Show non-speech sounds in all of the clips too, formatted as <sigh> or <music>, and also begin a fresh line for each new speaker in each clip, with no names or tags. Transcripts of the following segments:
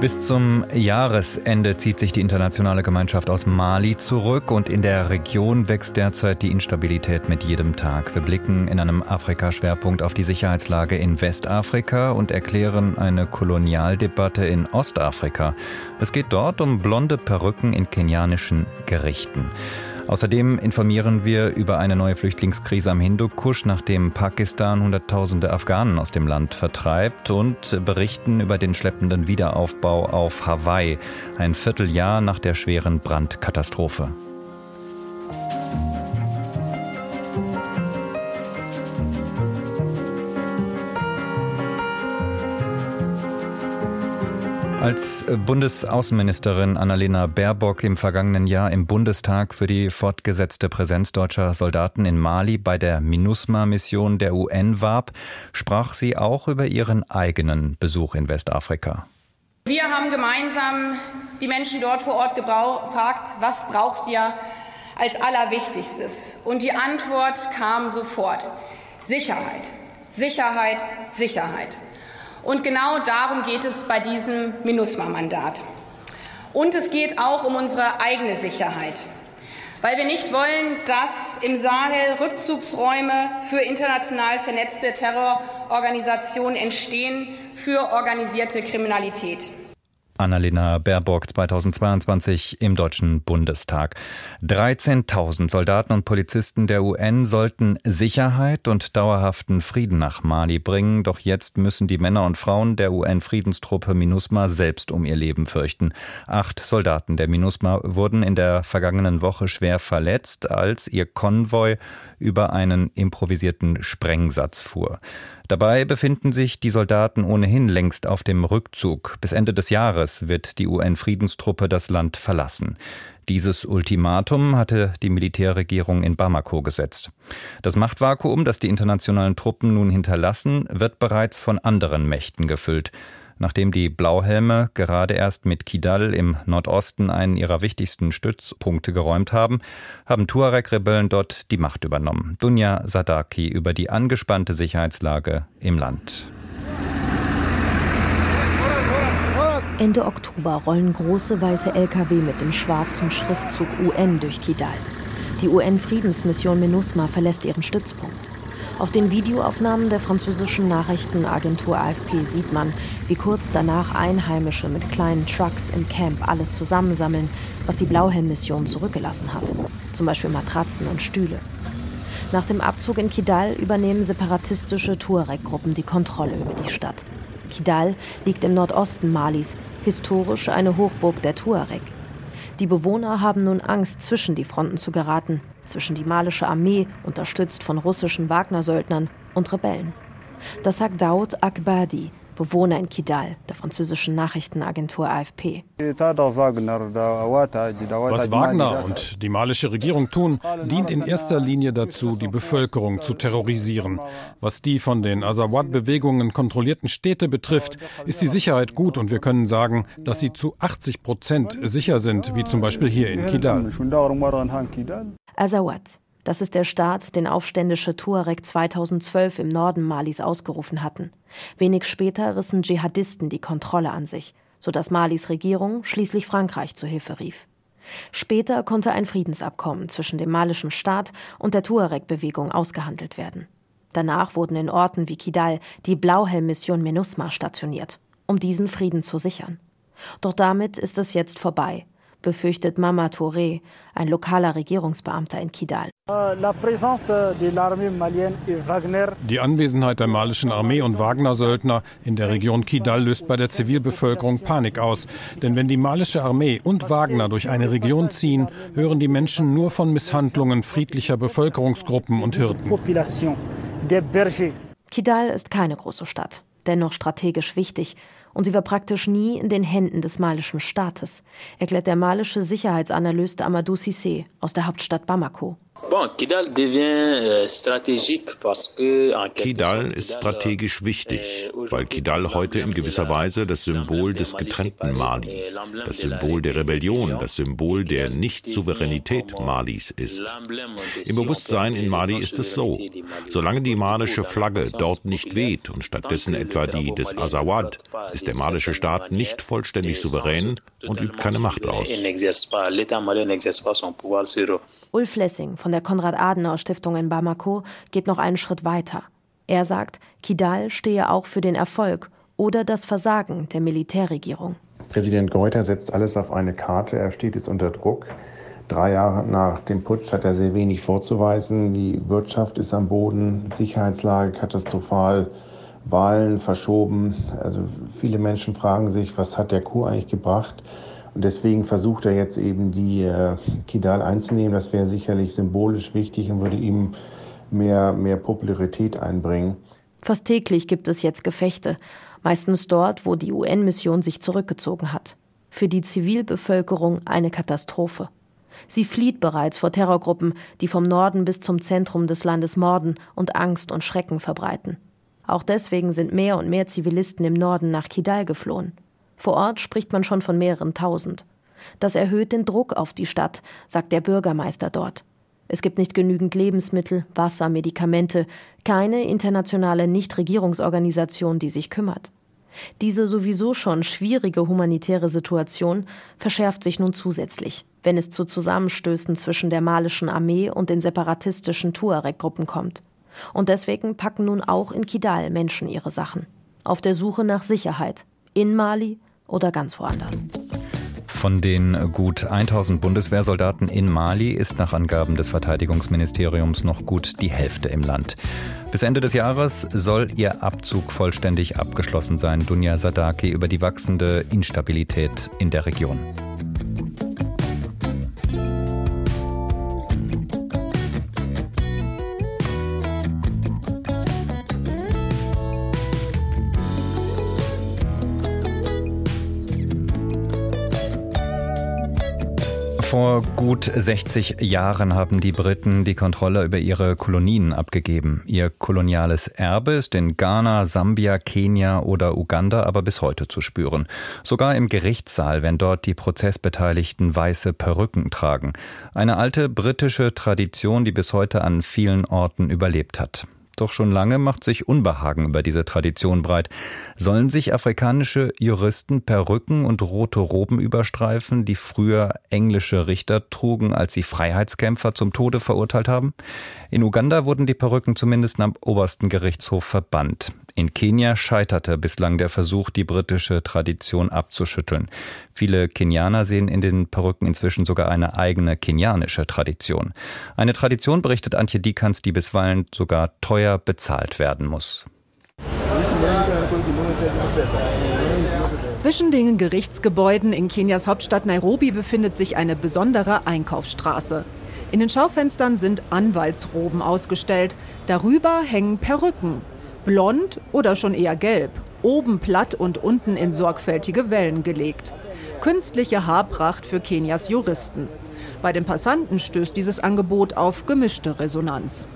Bis zum Jahresende zieht sich die internationale Gemeinschaft aus Mali zurück und in der Region wächst derzeit die Instabilität mit jedem Tag. Wir blicken in einem Afrika-Schwerpunkt auf die Sicherheitslage in Westafrika und erklären eine Kolonialdebatte in Ostafrika. Es geht dort um blonde Perücken in kenianischen Gerichten. Außerdem informieren wir über eine neue Flüchtlingskrise am Hindukusch, nachdem Pakistan Hunderttausende Afghanen aus dem Land vertreibt und berichten über den schleppenden Wiederaufbau auf Hawaii, ein Vierteljahr nach der schweren Brandkatastrophe. Als Bundesaußenministerin Annalena Baerbock im vergangenen Jahr im Bundestag für die fortgesetzte Präsenz deutscher Soldaten in Mali bei der MINUSMA-Mission der UN warb, sprach sie auch über ihren eigenen Besuch in Westafrika.
Wir haben gemeinsam die Menschen dort vor Ort gefragt, was braucht ihr als Allerwichtigstes? Und die Antwort kam sofort. Sicherheit, Sicherheit, Sicherheit. Und genau darum geht es bei diesem MINUSMA-Mandat. Und es geht auch um unsere eigene Sicherheit, weil wir nicht wollen, dass im Sahel Rückzugsräume für international vernetzte Terrororganisationen entstehen, für organisierte Kriminalität.
Annalena Baerbock 2022 im Deutschen Bundestag. 13.000 Soldaten und Polizisten der UN sollten Sicherheit und dauerhaften Frieden nach Mali bringen, doch jetzt müssen die Männer und Frauen der UN-Friedenstruppe MINUSMA selbst um ihr Leben fürchten. Acht Soldaten der MINUSMA wurden in der vergangenen Woche schwer verletzt, als ihr Konvoi über einen improvisierten Sprengsatz fuhr. Dabei befinden sich die Soldaten ohnehin längst auf dem Rückzug. Bis Ende des Jahres wird die UN-Friedenstruppe das Land verlassen. Dieses Ultimatum hatte die Militärregierung in Bamako gesetzt. Das Machtvakuum, das die internationalen Truppen nun hinterlassen, wird bereits von anderen Mächten gefüllt. Nachdem die Blauhelme gerade erst mit Kidal im Nordosten einen ihrer wichtigsten Stützpunkte geräumt haben, haben Tuareg-Rebellen dort die Macht übernommen. Dunja Sadaki über die angespannte Sicherheitslage im Land.
Ende Oktober rollen große weiße Lkw mit dem schwarzen Schriftzug UN durch Kidal. Die UN-Friedensmission MINUSMA verlässt ihren Stützpunkt. Auf den Videoaufnahmen der französischen Nachrichtenagentur AFP sieht man, wie kurz danach Einheimische mit kleinen Trucks im Camp alles zusammensammeln, was die Blauhelm-Mission zurückgelassen hat. Zum Beispiel Matratzen und Stühle. Nach dem Abzug in Kidal übernehmen separatistische Tuareg-Gruppen die Kontrolle über die Stadt. Kidal liegt im Nordosten Malis, historisch eine Hochburg der Tuareg. Die Bewohner haben nun Angst, zwischen die Fronten zu geraten, zwischen die malische Armee, unterstützt von russischen Wagner-Söldnern, und Rebellen. Das sagt Daoud Akbadi, Bewohner in Kidal, der französischen Nachrichtenagentur AFP.
Was Wagner und die malische Regierung tun, dient in erster Linie dazu, die Bevölkerung zu terrorisieren. Was die von den Azawad-Bewegungen kontrollierten Städte betrifft, ist die Sicherheit gut und wir können sagen, dass sie zu 80 Prozent sicher sind, wie zum Beispiel hier in Kidal.
Azawad, das ist der Staat, den aufständische Tuareg 2012 im Norden Malis ausgerufen hatten. Wenig später rissen Dschihadisten die Kontrolle an sich, sodass Malis Regierung schließlich Frankreich zu Hilfe rief. Später konnte ein Friedensabkommen zwischen dem malischen Staat und der Tuareg-Bewegung ausgehandelt werden. Danach wurden in Orten wie Kidal die Blauhelm-Mission MINUSMA stationiert, um diesen Frieden zu sichern. Doch damit ist es jetzt vorbei befürchtet Mama Touré, ein lokaler Regierungsbeamter in Kidal.
Die Anwesenheit der malischen Armee und Wagner-Söldner in der Region Kidal löst bei der Zivilbevölkerung Panik aus. Denn wenn die malische Armee und Wagner durch eine Region ziehen, hören die Menschen nur von Misshandlungen friedlicher Bevölkerungsgruppen und Hirten.
Kidal ist keine große Stadt, dennoch strategisch wichtig und sie war praktisch nie in den Händen des malischen Staates, erklärt der malische Sicherheitsanalyst Amadou Cissé aus der Hauptstadt Bamako.
Kidal ist strategisch wichtig, weil Kidal heute in gewisser Weise das Symbol des getrennten Mali, das Symbol der Rebellion, das Symbol der Nicht-Souveränität Malis ist. Im Bewusstsein in Mali ist es so, solange die malische Flagge dort nicht weht und stattdessen etwa die des Azawad, ist der malische Staat nicht vollständig souverän und übt keine Macht aus.
Ulf Lessing von der Konrad-Adenauer-Stiftung in Bamako geht noch einen Schritt weiter. Er sagt, Kidal stehe auch für den Erfolg oder das Versagen der Militärregierung.
Präsident Goiter setzt alles auf eine Karte. Er steht jetzt unter Druck. Drei Jahre nach dem Putsch hat er sehr wenig vorzuweisen. Die Wirtschaft ist am Boden, Sicherheitslage katastrophal, Wahlen verschoben. Also viele Menschen fragen sich, was hat der Coup eigentlich gebracht? Und deswegen versucht er jetzt eben die äh, Kidal einzunehmen. Das wäre sicherlich symbolisch wichtig und würde ihm mehr, mehr Popularität einbringen.
Fast täglich gibt es jetzt Gefechte, meistens dort, wo die UN-Mission sich zurückgezogen hat. Für die Zivilbevölkerung eine Katastrophe. Sie flieht bereits vor Terrorgruppen, die vom Norden bis zum Zentrum des Landes morden und Angst und Schrecken verbreiten. Auch deswegen sind mehr und mehr Zivilisten im Norden nach Kidal geflohen. Vor Ort spricht man schon von mehreren tausend. Das erhöht den Druck auf die Stadt, sagt der Bürgermeister dort. Es gibt nicht genügend Lebensmittel, Wasser, Medikamente, keine internationale Nichtregierungsorganisation, die sich kümmert. Diese sowieso schon schwierige humanitäre Situation verschärft sich nun zusätzlich, wenn es zu Zusammenstößen zwischen der malischen Armee und den separatistischen Tuareg-Gruppen kommt. Und deswegen packen nun auch in Kidal Menschen ihre Sachen. Auf der Suche nach Sicherheit. In Mali oder ganz woanders.
Von den gut 1000 Bundeswehrsoldaten in Mali ist nach Angaben des Verteidigungsministeriums noch gut die Hälfte im Land. Bis Ende des Jahres soll ihr Abzug vollständig abgeschlossen sein. Dunja Sadaki über die wachsende Instabilität in der Region. Vor gut 60 Jahren haben die Briten die Kontrolle über ihre Kolonien abgegeben. Ihr koloniales Erbe ist in Ghana, Sambia, Kenia oder Uganda aber bis heute zu spüren. Sogar im Gerichtssaal, wenn dort die Prozessbeteiligten weiße Perücken tragen. Eine alte britische Tradition, die bis heute an vielen Orten überlebt hat. Doch schon lange macht sich Unbehagen über diese Tradition breit. Sollen sich afrikanische Juristen Perücken und rote Roben überstreifen, die früher englische Richter trugen, als sie Freiheitskämpfer zum Tode verurteilt haben? In Uganda wurden die Perücken zumindest am obersten Gerichtshof verbannt. In Kenia scheiterte bislang der Versuch, die britische Tradition abzuschütteln. Viele Kenianer sehen in den Perücken inzwischen sogar eine eigene kenianische Tradition. Eine Tradition, berichtet Antje Dikans, die bisweilen sogar teuer bezahlt werden muss.
Zwischen den Gerichtsgebäuden in Kenias Hauptstadt Nairobi befindet sich eine besondere Einkaufsstraße. In den Schaufenstern sind Anwaltsroben ausgestellt. Darüber hängen Perücken. Blond oder schon eher gelb, oben platt und unten in sorgfältige Wellen gelegt. Künstliche Haarpracht für Kenias Juristen. Bei den Passanten stößt dieses Angebot auf gemischte Resonanz.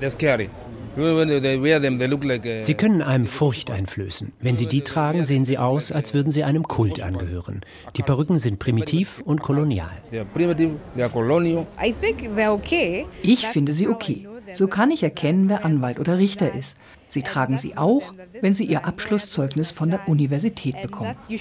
Sie können einem Furcht einflößen. Wenn Sie die tragen, sehen Sie aus, als würden Sie einem Kult angehören. Die Perücken sind primitiv und kolonial.
Ich finde sie okay. So kann ich erkennen, wer Anwalt oder Richter ist. Sie tragen sie auch, wenn sie ihr Abschlusszeugnis von der Universität bekommen.
Die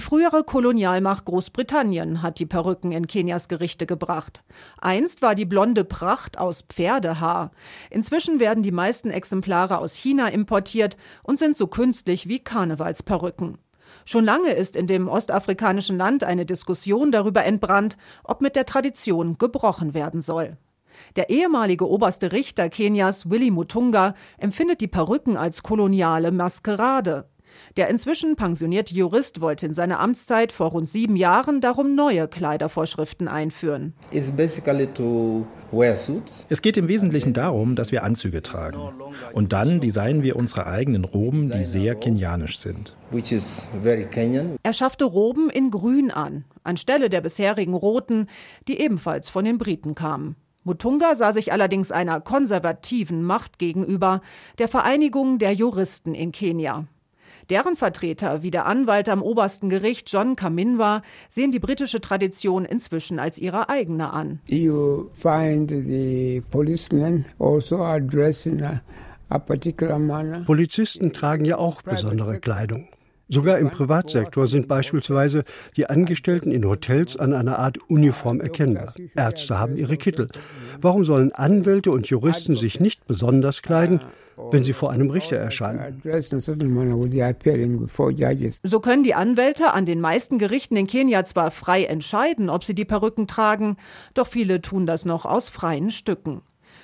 frühere Kolonialmacht Großbritannien hat die Perücken in Kenias Gerichte gebracht. Einst war die blonde Pracht aus Pferdehaar. Inzwischen werden die meisten Exemplare aus China importiert und sind so künstlich wie Karnevalsperücken. Schon lange ist in dem ostafrikanischen Land eine Diskussion darüber entbrannt, ob mit der Tradition gebrochen werden soll. Der ehemalige oberste Richter Kenias, Willy Mutunga, empfindet die Perücken als koloniale Maskerade. Der inzwischen pensionierte Jurist wollte in seiner Amtszeit vor rund sieben Jahren darum neue Kleidervorschriften einführen.
Es geht im Wesentlichen darum, dass wir Anzüge tragen. Und dann designen wir unsere eigenen Roben, die sehr kenianisch sind.
Er schaffte Roben in Grün an, anstelle der bisherigen roten, die ebenfalls von den Briten kamen. Mutunga sah sich allerdings einer konservativen Macht gegenüber, der Vereinigung der Juristen in Kenia. Deren Vertreter, wie der Anwalt am obersten Gericht John Kaminwa, sehen die britische Tradition inzwischen als ihre eigene an. You find the policemen
also addressing a, a particular manner. Polizisten tragen ja auch besondere Kleidung. Sogar im Privatsektor sind beispielsweise die Angestellten in Hotels an einer Art Uniform erkennbar. Ärzte haben ihre Kittel. Warum sollen Anwälte und Juristen sich nicht besonders kleiden? wenn sie vor einem Richter erscheinen.
So können die Anwälte an den meisten Gerichten in Kenia zwar frei entscheiden, ob sie die Perücken tragen, doch viele tun das noch aus freien Stücken.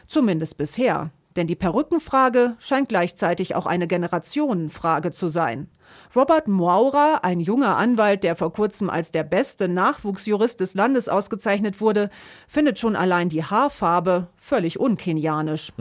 Zumindest bisher. Denn die Perückenfrage scheint gleichzeitig auch eine Generationenfrage zu sein. Robert Moura, ein junger Anwalt, der vor kurzem als der beste Nachwuchsjurist des Landes ausgezeichnet wurde, findet schon allein die Haarfarbe völlig unkenianisch.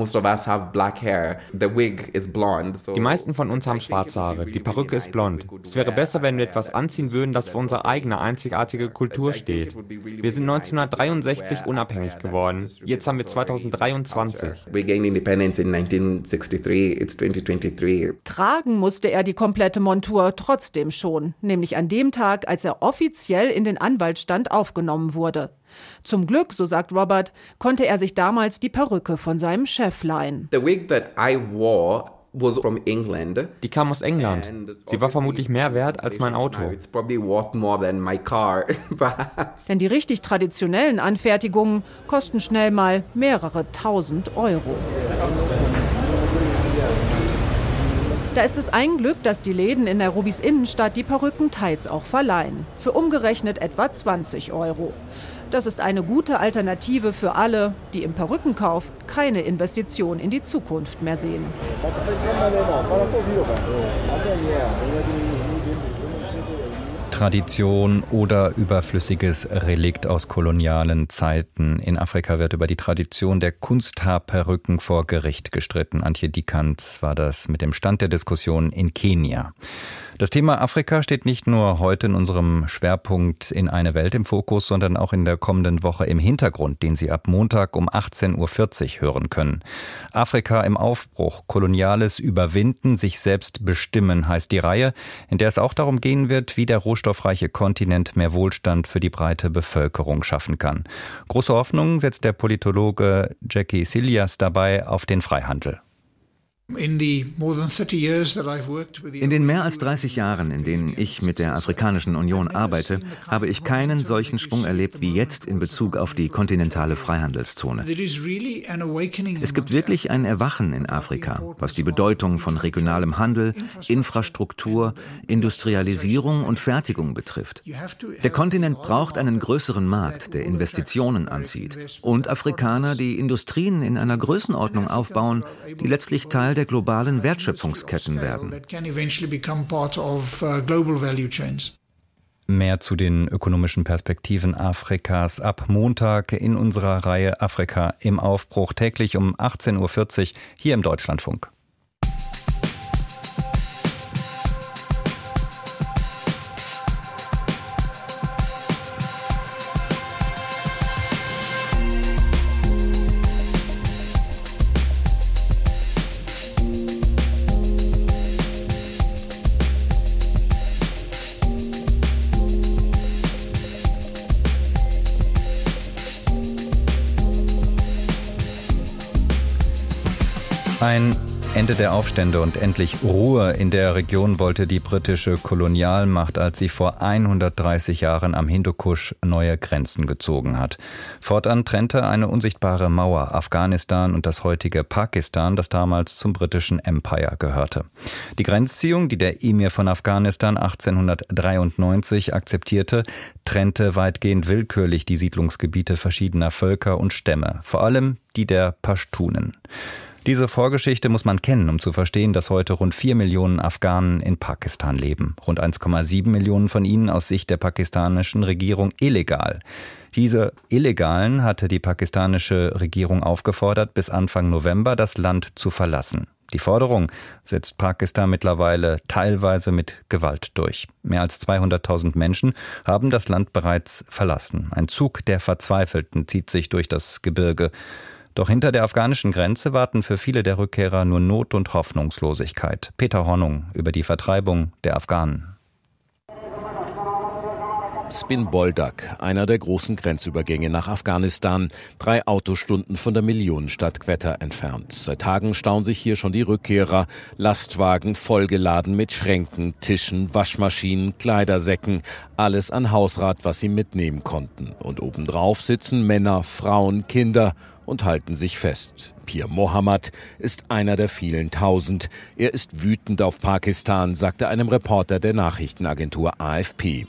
Die meisten von uns haben schwarze Haare, die Perücke ist blond. Es wäre besser, wenn wir etwas anziehen würden, das für unsere eigene einzigartige Kultur steht. Wir sind 1963 unabhängig geworden. Jetzt haben wir 2023.
Tragen musste er die komplette Montur trotzdem schon, nämlich an dem Tag, als er offiziell in den Anwaltsstand aufgenommen wurde. Zum Glück, so sagt Robert, konnte er sich damals die Perücke von seinem Chef leihen.
The wig that I wore die kam aus England. Sie war vermutlich mehr wert als mein Auto. <laughs>
Denn die richtig traditionellen Anfertigungen kosten schnell mal mehrere tausend Euro. Da ist es ein Glück, dass die Läden in Nairobis Innenstadt die Perücken teils auch verleihen. Für umgerechnet etwa 20 Euro. Das ist eine gute Alternative für alle, die im Perückenkauf keine Investition in die Zukunft mehr sehen.
Tradition oder überflüssiges Relikt aus kolonialen Zeiten. In Afrika wird über die Tradition der Kunsthaarperücken vor Gericht gestritten. Antje Dikant war das mit dem Stand der Diskussion in Kenia. Das Thema Afrika steht nicht nur heute in unserem Schwerpunkt in eine Welt im Fokus, sondern auch in der kommenden Woche im Hintergrund, den Sie ab Montag um 18.40 Uhr hören können. Afrika im Aufbruch, koloniales Überwinden, sich selbst bestimmen heißt die Reihe, in der es auch darum gehen wird, wie der rohstoffreiche Kontinent mehr Wohlstand für die breite Bevölkerung schaffen kann. Große Hoffnung setzt der Politologe Jackie Silias dabei auf den Freihandel.
In den mehr als 30 Jahren, in denen ich mit der Afrikanischen Union arbeite, habe ich keinen solchen Schwung erlebt wie jetzt in Bezug auf die kontinentale Freihandelszone. Es gibt wirklich ein Erwachen in Afrika, was die Bedeutung von regionalem Handel, Infrastruktur, Industrialisierung und Fertigung betrifft. Der Kontinent braucht einen größeren Markt, der Investitionen anzieht und Afrikaner, die Industrien in einer Größenordnung aufbauen, die letztlich Teil der globalen Wertschöpfungsketten werden.
Uh, Mehr zu den ökonomischen Perspektiven Afrikas ab Montag in unserer Reihe Afrika im Aufbruch täglich um 18.40 Uhr hier im Deutschlandfunk. Ein Ende der Aufstände und endlich Ruhe in der Region wollte die britische Kolonialmacht, als sie vor 130 Jahren am Hindukusch neue Grenzen gezogen hat. Fortan trennte eine unsichtbare Mauer Afghanistan und das heutige Pakistan, das damals zum britischen Empire gehörte. Die Grenzziehung, die der Emir von Afghanistan 1893 akzeptierte, trennte weitgehend willkürlich die Siedlungsgebiete verschiedener Völker und Stämme, vor allem die der Pashtunen. Diese Vorgeschichte muss man kennen, um zu verstehen, dass heute rund vier Millionen Afghanen in Pakistan leben. Rund 1,7 Millionen von ihnen aus Sicht der pakistanischen Regierung illegal. Diese Illegalen hatte die pakistanische Regierung aufgefordert, bis Anfang November das Land zu verlassen. Die Forderung setzt Pakistan mittlerweile teilweise mit Gewalt durch. Mehr als 200.000 Menschen haben das Land bereits verlassen. Ein Zug der Verzweifelten zieht sich durch das Gebirge. Doch hinter der afghanischen Grenze warten für viele der Rückkehrer nur Not und Hoffnungslosigkeit. Peter Hornung über die Vertreibung der Afghanen.
Spin Boldak, einer der großen Grenzübergänge nach Afghanistan, drei Autostunden von der Millionenstadt Quetta entfernt. Seit Tagen stauen sich hier schon die Rückkehrer, Lastwagen vollgeladen mit Schränken, Tischen, Waschmaschinen, Kleidersäcken, alles an Hausrat, was sie mitnehmen konnten. Und obendrauf sitzen Männer, Frauen, Kinder und halten sich fest. Pir Mohammed ist einer der vielen Tausend. Er ist wütend auf Pakistan, sagte einem Reporter der Nachrichtenagentur AFP.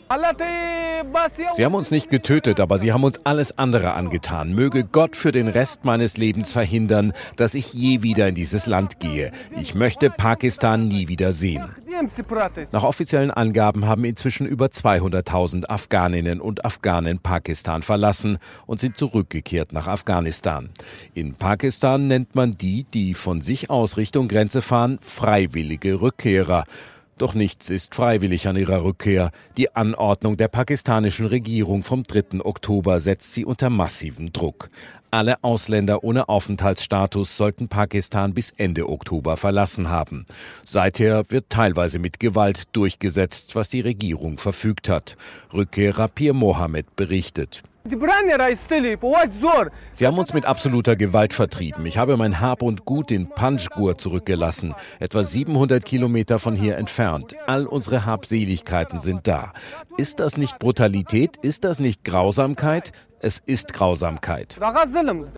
Sie haben uns nicht getötet, aber sie haben uns alles andere angetan. Möge Gott für den Rest meines Lebens verhindern, dass ich je wieder in dieses Land gehe. Ich möchte Pakistan nie wieder sehen. Nach offiziellen Angaben haben inzwischen über 200.000 Afghaninnen und Afghanen Pakistan verlassen und sind zurückgekehrt nach Afghanistan. In Pakistan nennt man die, die von sich aus Richtung Grenze fahren, freiwillige Rückkehrer. Doch nichts ist freiwillig an ihrer Rückkehr. Die Anordnung der pakistanischen Regierung vom 3. Oktober setzt sie unter massiven Druck. Alle Ausländer ohne Aufenthaltsstatus sollten Pakistan bis Ende Oktober verlassen haben. Seither wird teilweise mit Gewalt durchgesetzt, was die Regierung verfügt hat. Rückkehrer Pir Mohammed berichtet. Sie haben uns mit absoluter Gewalt vertrieben. Ich habe mein Hab und Gut in Panjgur zurückgelassen, etwa 700 Kilometer von hier entfernt. All unsere Habseligkeiten sind da. Ist das nicht Brutalität? Ist das nicht Grausamkeit? Es ist Grausamkeit.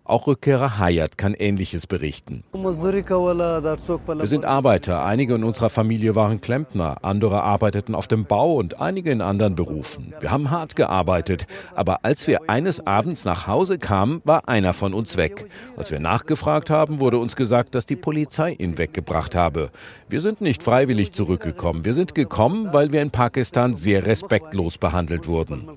Auch Rückkehrer Hayat kann Ähnliches berichten. Wir sind Arbeiter. Einige in unserer Familie waren Klempner, andere arbeiteten auf dem Bau und einige in anderen Berufen. Wir haben hart gearbeitet, aber als wir eines Abends nach Hause kamen, war einer von uns weg. Als wir nachgefragt haben, wurde uns gesagt, dass die Polizei ihn weggebracht habe. Wir sind nicht freiwillig zurückgekommen. Wir sind gekommen, weil wir in Pakistan sehr respektlos behandelt wurden.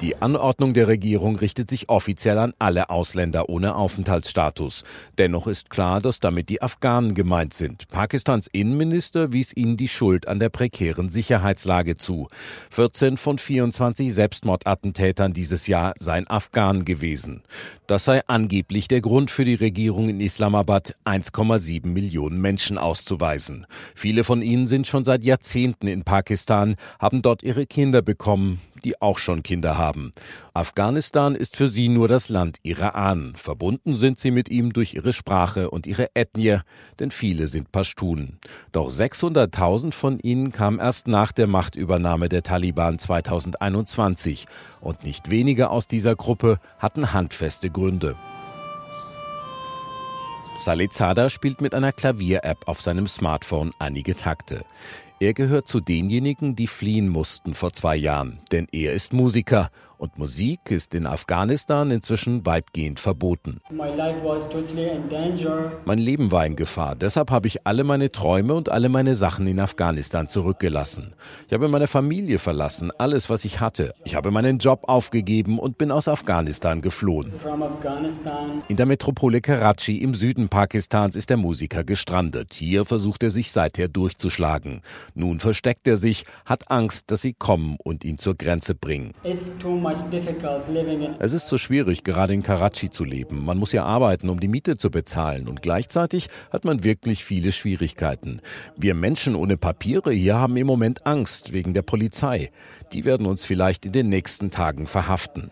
Die Anordnung der Regierung richtet sich offiziell an alle Ausländer ohne Aufenthaltsstatus. Dennoch ist klar, dass damit die Afghanen gemeint sind. Pakistans Innenminister wies ihnen die Schuld an der prekären Sicherheitslage zu. 14 von 24 Selbstmordattentätern dieses Jahr seien Afghanen gewesen. Das sei angeblich der Grund für die Regierung in Islamabad, 1,7 Millionen Menschen auszuweisen. Viele von ihnen sind schon seit Jahrzehnten in Pakistan, haben dort ihre Kinder bekommen die auch schon Kinder haben. Afghanistan ist für sie nur das Land ihrer Ahnen. Verbunden sind sie mit ihm durch ihre Sprache und ihre Ethnie, denn viele sind Pashtun. Doch 600.000 von ihnen kamen erst nach der Machtübernahme der Taliban 2021 und nicht wenige aus dieser Gruppe hatten handfeste Gründe. Saleh Zada spielt mit einer Klavier-App auf seinem Smartphone einige Takte. Er gehört zu denjenigen, die fliehen mussten vor zwei Jahren, denn er ist Musiker und Musik ist in Afghanistan inzwischen weitgehend verboten. Mein Leben war in Gefahr, deshalb habe ich alle meine Träume und alle meine Sachen in Afghanistan zurückgelassen. Ich habe meine Familie verlassen, alles, was ich hatte. Ich habe meinen Job aufgegeben und bin aus Afghanistan geflohen. In der Metropole Karachi im Süden Pakistans ist der Musiker gestrandet. Hier versucht er sich seither durchzuschlagen. Nun versteckt er sich, hat Angst, dass sie kommen und ihn zur Grenze bringen. Es ist so schwierig, gerade in Karachi zu leben. Man muss ja arbeiten, um die Miete zu bezahlen. Und gleichzeitig hat man wirklich viele Schwierigkeiten. Wir Menschen ohne Papiere hier haben im Moment Angst wegen der Polizei. Die werden uns vielleicht in den nächsten Tagen verhaften.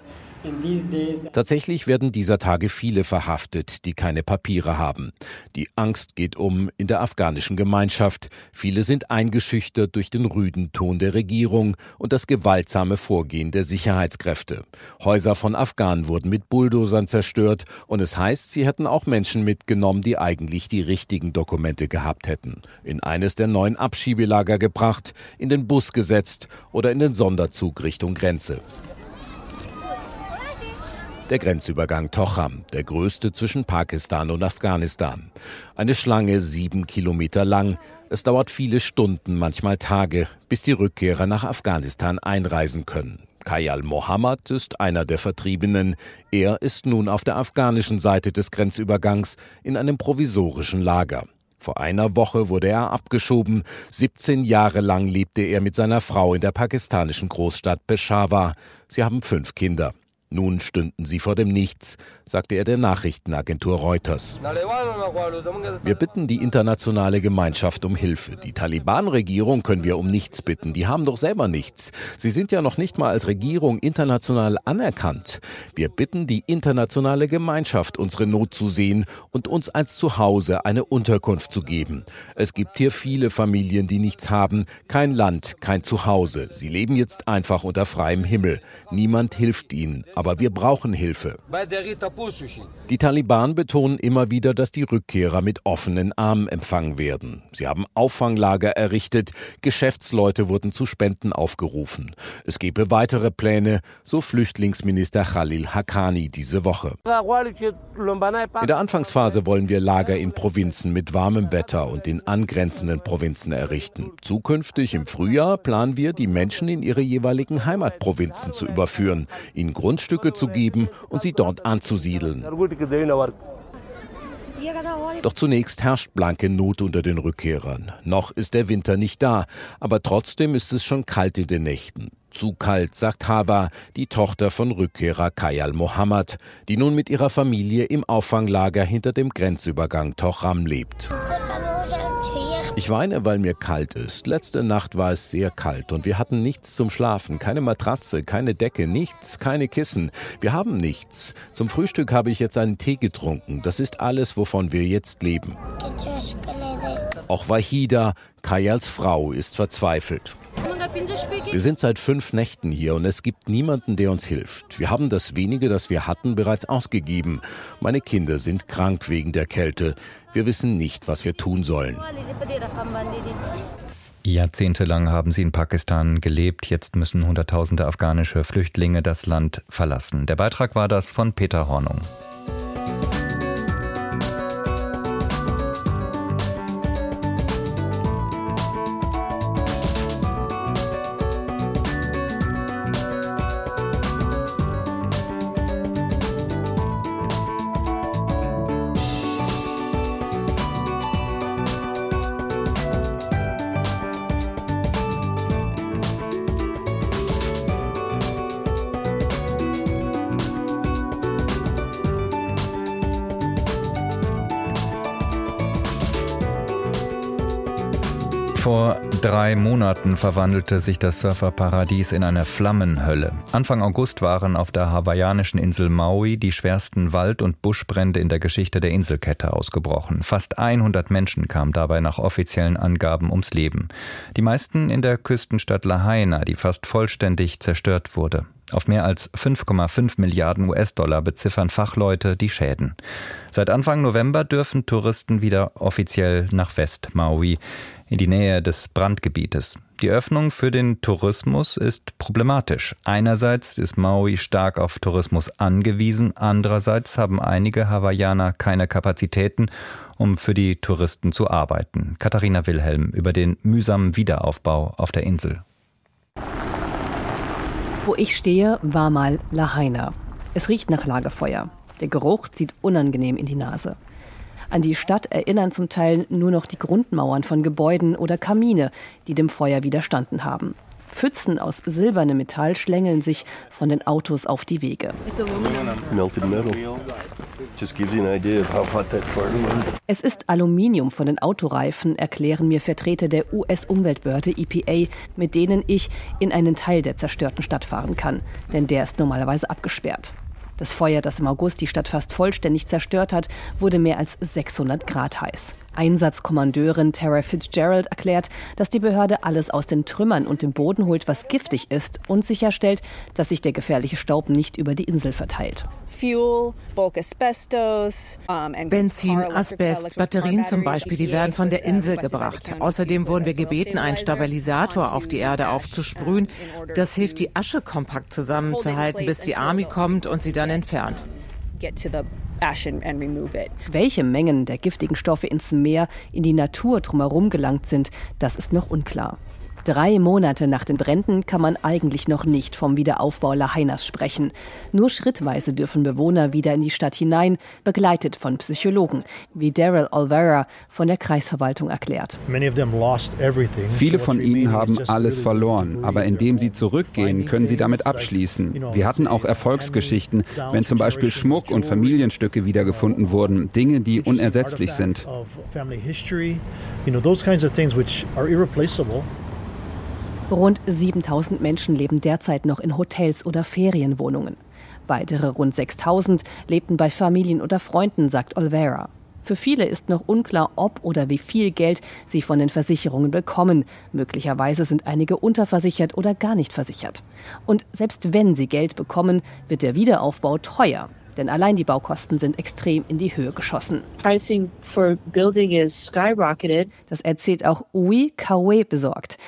Tatsächlich werden dieser Tage viele verhaftet, die keine Papiere haben. Die Angst geht um in der afghanischen Gemeinschaft. Viele sind eingeschüchtert durch den rüden Ton der Regierung und das gewaltsame Vorgehen der Sicherheitskräfte. Häuser von Afghanen wurden mit Bulldozern zerstört und es heißt, sie hätten auch Menschen mitgenommen, die eigentlich die richtigen Dokumente gehabt hätten. In eines der neuen Abschiebelager gebracht, in den Bus gesetzt oder in den Sonderzug Richtung Grenze. Der Grenzübergang Tocham, der größte zwischen Pakistan und Afghanistan. Eine Schlange sieben Kilometer lang. Es dauert viele Stunden, manchmal Tage, bis die Rückkehrer nach Afghanistan einreisen können. Kayal Mohammed ist einer der Vertriebenen. Er ist nun auf der afghanischen Seite des Grenzübergangs in einem provisorischen Lager. Vor einer Woche wurde er abgeschoben. 17 Jahre lang lebte er mit seiner Frau in der pakistanischen Großstadt Peshawar. Sie haben fünf Kinder. Nun stünden sie vor dem Nichts, sagte er der Nachrichtenagentur Reuters. Wir bitten die internationale Gemeinschaft um Hilfe. Die Taliban-Regierung können wir um nichts bitten. Die haben doch selber nichts. Sie sind ja noch nicht mal als Regierung international anerkannt. Wir bitten die internationale Gemeinschaft, unsere Not zu sehen und uns als Zuhause eine Unterkunft zu geben. Es gibt hier viele Familien, die nichts haben, kein Land, kein Zuhause. Sie leben jetzt einfach unter freiem Himmel. Niemand hilft ihnen aber wir brauchen Hilfe. Die Taliban betonen immer wieder, dass die Rückkehrer mit offenen Armen empfangen werden. Sie haben Auffanglager errichtet, Geschäftsleute wurden zu Spenden aufgerufen. Es gebe weitere Pläne, so Flüchtlingsminister Khalil Haqqani diese Woche. In der Anfangsphase wollen wir Lager in Provinzen mit warmem Wetter und in angrenzenden Provinzen errichten. Zukünftig im Frühjahr planen wir, die Menschen in ihre jeweiligen Heimatprovinzen zu überführen, ihnen Grundstücke Grundstücke zu geben und sie dort anzusiedeln. Doch zunächst herrscht blanke Not unter den Rückkehrern. Noch ist der Winter nicht da, aber trotzdem ist es schon kalt in den Nächten. Zu kalt, sagt Hava, die Tochter von Rückkehrer Kayal Mohammed, die nun mit ihrer Familie im Auffanglager hinter dem Grenzübergang Tochram lebt. Ich weine, weil mir kalt ist. Letzte Nacht war es sehr kalt und wir hatten nichts zum Schlafen. Keine Matratze, keine Decke, nichts, keine Kissen. Wir haben nichts. Zum Frühstück habe ich jetzt einen Tee getrunken. Das ist alles, wovon wir jetzt leben. Auch Wahida, Kayals Frau, ist verzweifelt. Wir sind seit fünf Nächten hier und es gibt niemanden, der uns hilft. Wir haben das wenige, das wir hatten, bereits ausgegeben. Meine Kinder sind krank wegen der Kälte. Wir wissen nicht, was wir tun sollen.
Jahrzehntelang haben sie in Pakistan gelebt. Jetzt müssen Hunderttausende afghanische Flüchtlinge das Land verlassen. Der Beitrag war das von Peter Hornung. Vor drei Monaten verwandelte sich das Surferparadies in eine Flammenhölle. Anfang August waren auf der hawaiianischen Insel Maui die schwersten Wald- und Buschbrände in der Geschichte der Inselkette ausgebrochen. Fast 100 Menschen kamen dabei nach offiziellen Angaben ums Leben. Die meisten in der Küstenstadt Lahaina, die fast vollständig zerstört wurde. Auf mehr als 5,5 Milliarden US-Dollar beziffern Fachleute die Schäden. Seit Anfang November dürfen Touristen wieder offiziell nach West-Maui in die Nähe des Brandgebietes. Die Öffnung für den Tourismus ist problematisch. Einerseits ist Maui stark auf Tourismus angewiesen, andererseits haben einige Hawaiianer keine Kapazitäten, um für die Touristen zu arbeiten. Katharina Wilhelm über den mühsamen Wiederaufbau auf der Insel.
Wo ich stehe, war mal Lahaina. Es riecht nach Lagerfeuer. Der Geruch zieht unangenehm in die Nase. An die Stadt erinnern zum Teil nur noch die Grundmauern von Gebäuden oder Kamine, die dem Feuer widerstanden haben. Pfützen aus silbernem Metall schlängeln sich von den Autos auf die Wege. Es ist Aluminium von den Autoreifen, erklären mir Vertreter der US-Umweltbehörde EPA, mit denen ich in einen Teil der zerstörten Stadt fahren kann, denn der ist normalerweise abgesperrt. Das Feuer, das im August die Stadt fast vollständig zerstört hat, wurde mehr als 600 Grad heiß. Einsatzkommandeurin Tara Fitzgerald erklärt, dass die Behörde alles aus den Trümmern und dem Boden holt, was giftig ist und sicherstellt, dass sich der gefährliche Staub nicht über die Insel verteilt.
Benzin, Asbest, Batterien zum Beispiel, die werden von der Insel gebracht. Außerdem wurden wir gebeten, einen Stabilisator auf die Erde aufzusprühen. Das hilft, die Asche kompakt zusammenzuhalten, bis die Army kommt und sie dann entfernt.
Welche Mengen der giftigen Stoffe ins Meer, in die Natur drumherum gelangt sind, das ist noch unklar. Drei Monate nach den Bränden kann man eigentlich noch nicht vom Wiederaufbau Laheinas sprechen. Nur schrittweise dürfen Bewohner wieder in die Stadt hinein, begleitet von Psychologen, wie Daryl Olvera von der Kreisverwaltung erklärt.
Viele von ihnen haben alles verloren, aber indem sie zurückgehen, können sie damit abschließen. Wir hatten auch Erfolgsgeschichten, wenn zum Beispiel Schmuck und Familienstücke wiedergefunden wurden, Dinge, die unersetzlich sind.
Rund 7000 Menschen leben derzeit noch in Hotels oder Ferienwohnungen. Weitere rund 6000 lebten bei Familien oder Freunden, sagt Olvera. Für viele ist noch unklar, ob oder wie viel Geld sie von den Versicherungen bekommen. Möglicherweise sind einige unterversichert oder gar nicht versichert. Und selbst wenn sie Geld bekommen, wird der Wiederaufbau teuer. Denn allein die Baukosten sind extrem in die Höhe geschossen. Das erzählt auch Ui Kawe besorgt.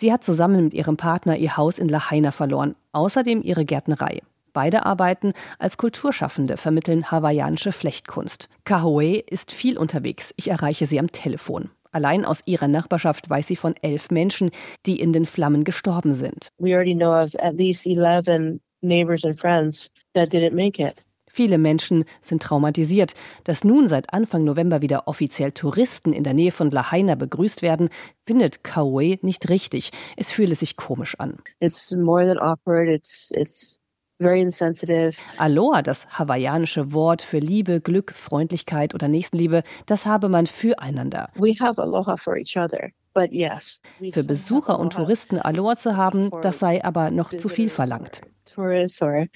Sie hat zusammen mit ihrem Partner ihr Haus in Lahaina verloren, außerdem ihre Gärtnerei. Beide arbeiten als Kulturschaffende, vermitteln hawaiianische Flechtkunst. Kahoe ist viel unterwegs. Ich erreiche sie am Telefon. Allein aus ihrer Nachbarschaft weiß sie von elf Menschen, die in den Flammen gestorben sind. We already know of at least 11 neighbors and friends that didn't make it. Viele Menschen sind traumatisiert. Dass nun seit Anfang November wieder offiziell Touristen in der Nähe von Lahaina begrüßt werden, findet Kauai nicht richtig. Es fühle sich komisch an. It's more than awkward. It's, it's very insensitive. Aloha, das hawaiianische Wort für Liebe, Glück, Freundlichkeit oder Nächstenliebe, das habe man füreinander. We have aloha for each other. Yes, Für Besucher und Touristen Aloha zu haben, das sei aber noch zu viel verlangt. Tourists or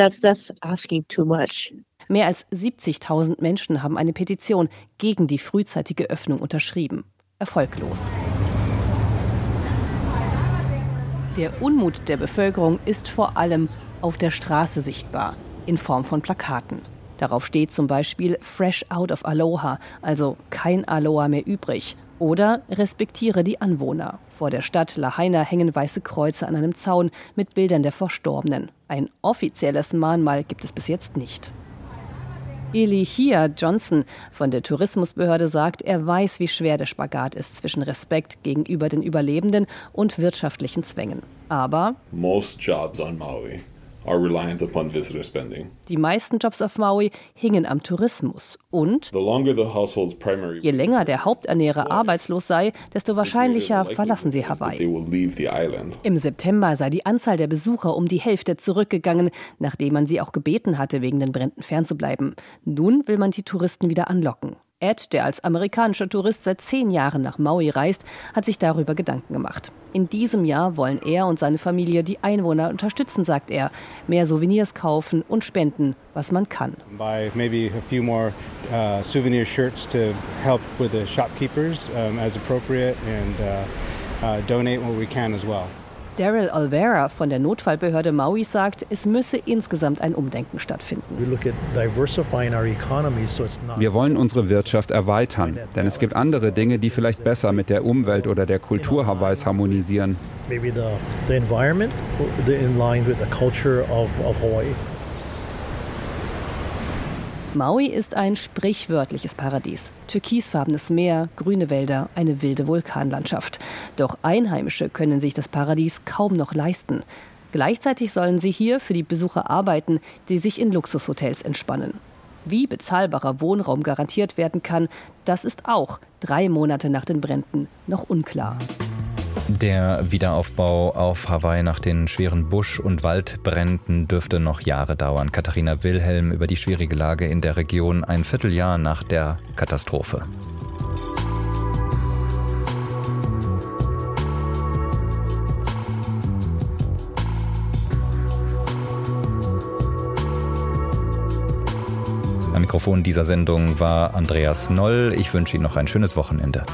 That's, that's asking too much. Mehr als 70.000 Menschen haben eine Petition gegen die frühzeitige Öffnung unterschrieben. Erfolglos. Der Unmut der Bevölkerung ist vor allem auf der Straße sichtbar, in Form von Plakaten. Darauf steht zum Beispiel Fresh out of Aloha, also kein Aloha mehr übrig. Oder respektiere die Anwohner. Vor der Stadt Lahaina hängen weiße Kreuze an einem Zaun mit Bildern der Verstorbenen. Ein offizielles Mahnmal gibt es bis jetzt nicht. Elihia Johnson von der Tourismusbehörde sagt, er weiß, wie schwer der Spagat ist zwischen Respekt gegenüber den Überlebenden und wirtschaftlichen Zwängen. Aber Most jobs on Maui die meisten Jobs auf Maui hingen am Tourismus. Und je länger der Haupternährer arbeitslos sei, desto wahrscheinlicher verlassen sie Hawaii. Im September sei die Anzahl der Besucher um die Hälfte zurückgegangen, nachdem man sie auch gebeten hatte, wegen den Bränden fernzubleiben. Nun will man die Touristen wieder anlocken. Ed, der als amerikanischer Tourist seit zehn Jahren nach Maui reist, hat sich darüber Gedanken gemacht. In diesem Jahr wollen er und seine Familie die Einwohner unterstützen, sagt er. Mehr Souvenirs kaufen und spenden, was man kann. Buy maybe a few more uh, souvenir shirts to help with the shopkeepers um, as appropriate and uh, uh, donate what we can as well. Daryl Alvera von der Notfallbehörde Maui sagt, es müsse insgesamt ein Umdenken stattfinden.
Wir wollen unsere Wirtschaft erweitern, denn es gibt andere Dinge, die vielleicht besser mit der Umwelt oder der Kultur Hawaiis harmonisieren. Maybe the, the environment in line with the culture of, of Hawaii.
Maui ist ein sprichwörtliches Paradies. Türkisfarbenes Meer, grüne Wälder, eine wilde Vulkanlandschaft. Doch Einheimische können sich das Paradies kaum noch leisten. Gleichzeitig sollen sie hier für die Besucher arbeiten, die sich in Luxushotels entspannen. Wie bezahlbarer Wohnraum garantiert werden kann, das ist auch drei Monate nach den Bränden noch unklar.
Der Wiederaufbau auf Hawaii nach den schweren Busch- und Waldbränden dürfte noch Jahre dauern. Katharina Wilhelm über die schwierige Lage in der Region ein Vierteljahr nach der Katastrophe. Mikrofon dieser Sendung war Andreas Noll. Ich wünsche Ihnen noch ein schönes Wochenende.